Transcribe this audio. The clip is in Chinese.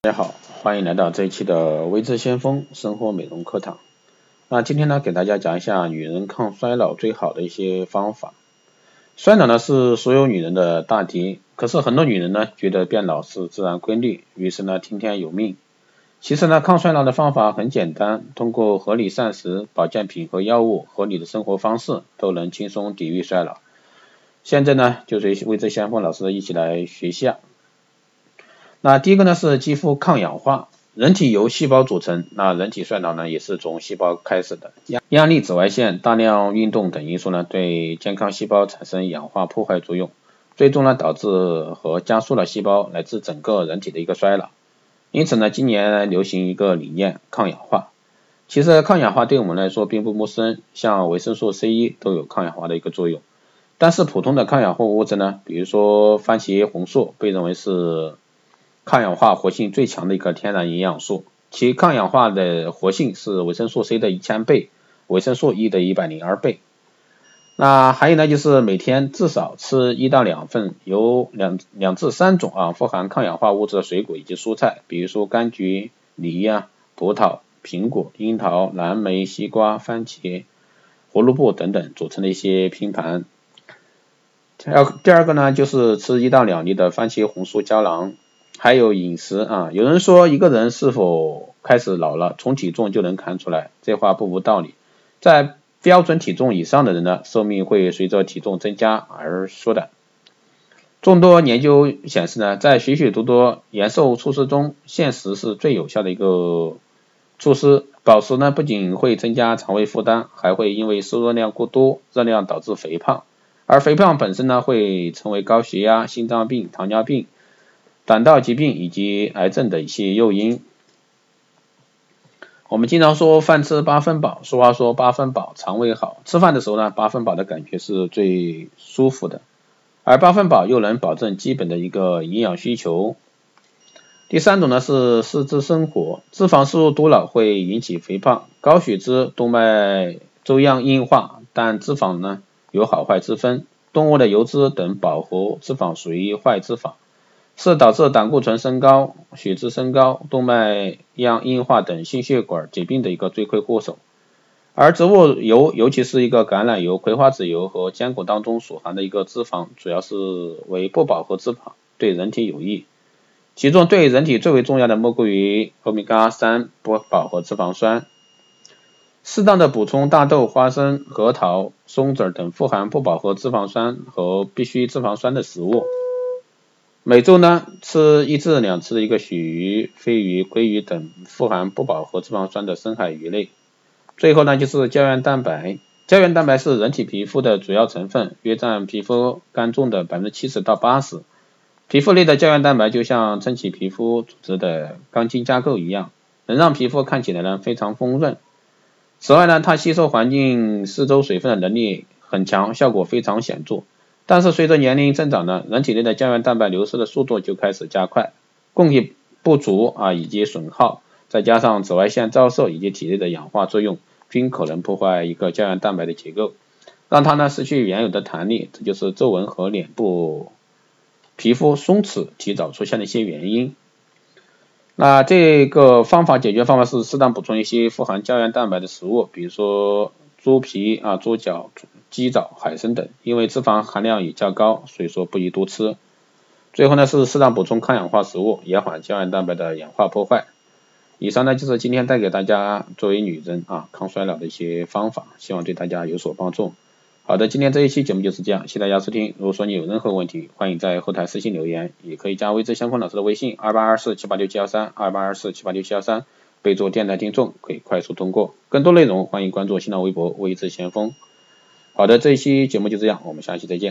大家好，欢迎来到这一期的微知先锋生活美容课堂。那今天呢，给大家讲一下女人抗衰老最好的一些方法。衰老呢是所有女人的大敌，可是很多女人呢觉得变老是自然规律，于是呢听天由命。其实呢，抗衰老的方法很简单，通过合理膳食、保健品和药物，合理的生活方式都能轻松抵御衰老。现在呢，就随微知先锋老师一起来学习啊。那第一个呢是肌肤抗氧化，人体由细胞组成，那人体衰老呢也是从细胞开始的。压压力、紫外线、大量运动等因素呢对健康细胞产生氧化破坏作用，最终呢导致和加速了细胞乃至整个人体的一个衰老。因此呢，今年流行一个理念，抗氧化。其实抗氧化对我们来说并不陌生，像维生素 C 一都有抗氧化的一个作用。但是普通的抗氧化物质呢，比如说番茄红素，被认为是抗氧化活性最强的一个天然营养素，其抗氧化的活性是维生素 C 的一千倍，维生素 E 的一百零二倍。那还有呢，就是每天至少吃一到两份由两两至三种啊富含抗氧化物质的水果以及蔬菜，比如说柑橘、梨呀、葡萄、苹果、樱桃、蓝莓、西瓜、番茄、胡萝卜等等组成的一些拼盘。第二第二个呢，就是吃一到两粒的番茄红素胶囊。还有饮食啊，有人说一个人是否开始老了，从体重就能看出来，这话不无道理。在标准体重以上的人呢，寿命会随着体重增加而缩短。众多研究显示呢，在许许多多延寿措施中，限食是最有效的一个措施。保食呢，不仅会增加肠胃负担，还会因为摄入量过多，热量导致肥胖，而肥胖本身呢，会成为高血压、心脏病、糖尿病。胆道疾病以及癌症的一些诱因。我们经常说饭吃八分饱，俗话说八分饱肠胃好。吃饭的时候呢，八分饱的感觉是最舒服的，而八分饱又能保证基本的一个营养需求。第三种呢是四肢生活，脂肪摄入多了会引起肥胖、高血脂、动脉粥样硬化，但脂肪呢有好坏之分，动物的油脂等饱和脂肪属于坏脂肪。是导致胆固醇升高、血脂升高、动脉样硬化等心血管疾病的一个罪魁祸首。而植物油，尤其是一个橄榄油、葵花籽油和坚果当中所含的一个脂肪，主要是为不饱和脂肪，对人体有益。其中对人体最为重要的莫过于欧米伽三不饱和脂肪酸。适当的补充大豆、花生、核桃、松子等富含不饱和脂肪酸和必需脂肪酸的食物。每周呢吃一至两次的一个鳕鱼、飞鱼、鲑鱼等富含不饱和脂肪酸的深海鱼类。最后呢就是胶原蛋白，胶原蛋白是人体皮肤的主要成分，约占皮肤干重的百分之七十到八十。皮肤内的胶原蛋白就像撑起皮肤组织的钢筋架构一样，能让皮肤看起来呢非常丰润。此外呢，它吸收环境四周水分的能力很强，效果非常显著。但是随着年龄增长呢，人体内的胶原蛋白流失的速度就开始加快，供给不足啊以及损耗，再加上紫外线照射以及体内的氧化作用，均可能破坏一个胶原蛋白的结构，让它呢失去原有的弹力，这就是皱纹和脸部皮肤松弛提早出现的一些原因。那这个方法解决方法是适当补充一些富含胶原蛋白的食物，比如说猪皮啊、猪脚。鸡爪、海参等，因为脂肪含量也较高，所以说不宜多吃。最后呢是适当补充抗氧化食物，延缓胶原蛋白的氧化破坏。以上呢就是今天带给大家作为女人啊抗衰老的一些方法，希望对大家有所帮助。好的，今天这一期节目就是这样，谢谢大家收听。如果说你有任何问题，欢迎在后台私信留言，也可以加微知相锋老师的微信二八二四七八六七幺三二八二四七八六七幺三，备注电台听众，可以快速通过。更多内容欢迎关注新浪微博微知先锋。好的，这一期节目就这样，我们下期再见。